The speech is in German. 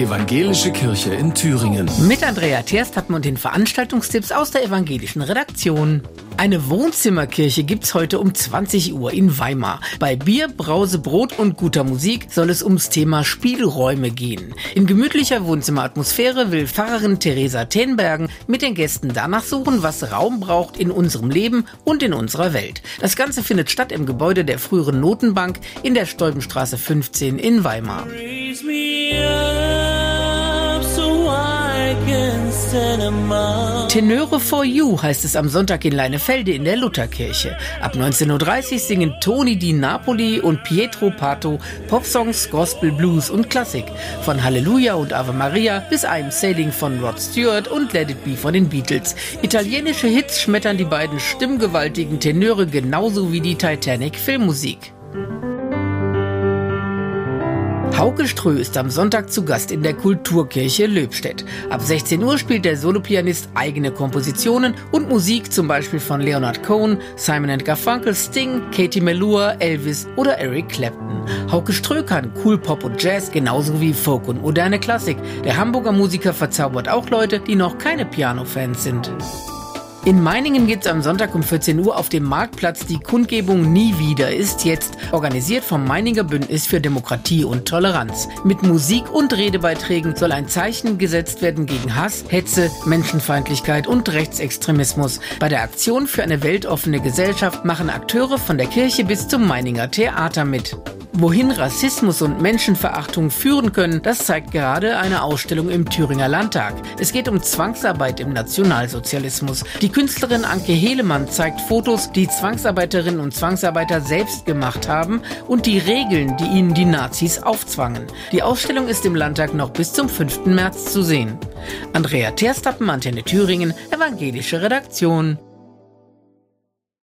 Evangelische Kirche in Thüringen. Mit Andrea Terstappen und den Veranstaltungstipps aus der evangelischen Redaktion. Eine Wohnzimmerkirche gibt's heute um 20 Uhr in Weimar. Bei Bier, Brause, Brot und guter Musik soll es ums Thema Spielräume gehen. In gemütlicher Wohnzimmeratmosphäre will Pfarrerin Theresa Tenbergen mit den Gästen danach suchen, was Raum braucht in unserem Leben und in unserer Welt. Das Ganze findet statt im Gebäude der früheren Notenbank in der Stolbenstraße 15 in Weimar. Tenöre for You heißt es am Sonntag in Leinefelde in der Lutherkirche. Ab 19.30 Uhr singen Toni Di Napoli und Pietro Pato Popsongs, Gospel, Blues und Klassik. Von Halleluja und Ave Maria bis I'm Sailing von Rod Stewart und Let It Be von den Beatles. Italienische Hits schmettern die beiden stimmgewaltigen Tenöre genauso wie die Titanic Filmmusik. Hauke Strö ist am Sonntag zu Gast in der Kulturkirche Löbstedt. Ab 16 Uhr spielt der Solopianist eigene Kompositionen und Musik zum Beispiel von Leonard Cohen, Simon Garfunkel, Sting, Katie Melua, Elvis oder Eric Clapton. Hauke Strö kann Cool Pop und Jazz genauso wie Folk und moderne Klassik. Der Hamburger Musiker verzaubert auch Leute, die noch keine Piano-Fans sind. In Meiningen geht es am Sonntag um 14 Uhr auf dem Marktplatz. Die Kundgebung Nie wieder ist jetzt organisiert vom Meininger Bündnis für Demokratie und Toleranz. Mit Musik und Redebeiträgen soll ein Zeichen gesetzt werden gegen Hass, Hetze, Menschenfeindlichkeit und Rechtsextremismus. Bei der Aktion für eine weltoffene Gesellschaft machen Akteure von der Kirche bis zum Meininger Theater mit. Wohin Rassismus und Menschenverachtung führen können, das zeigt gerade eine Ausstellung im Thüringer Landtag. Es geht um Zwangsarbeit im Nationalsozialismus. Die Künstlerin Anke Helemann zeigt Fotos, die Zwangsarbeiterinnen und Zwangsarbeiter selbst gemacht haben und die Regeln, die ihnen die Nazis aufzwangen. Die Ausstellung ist im Landtag noch bis zum 5. März zu sehen. Andrea Terstappen, Antenne Thüringen, Evangelische Redaktion.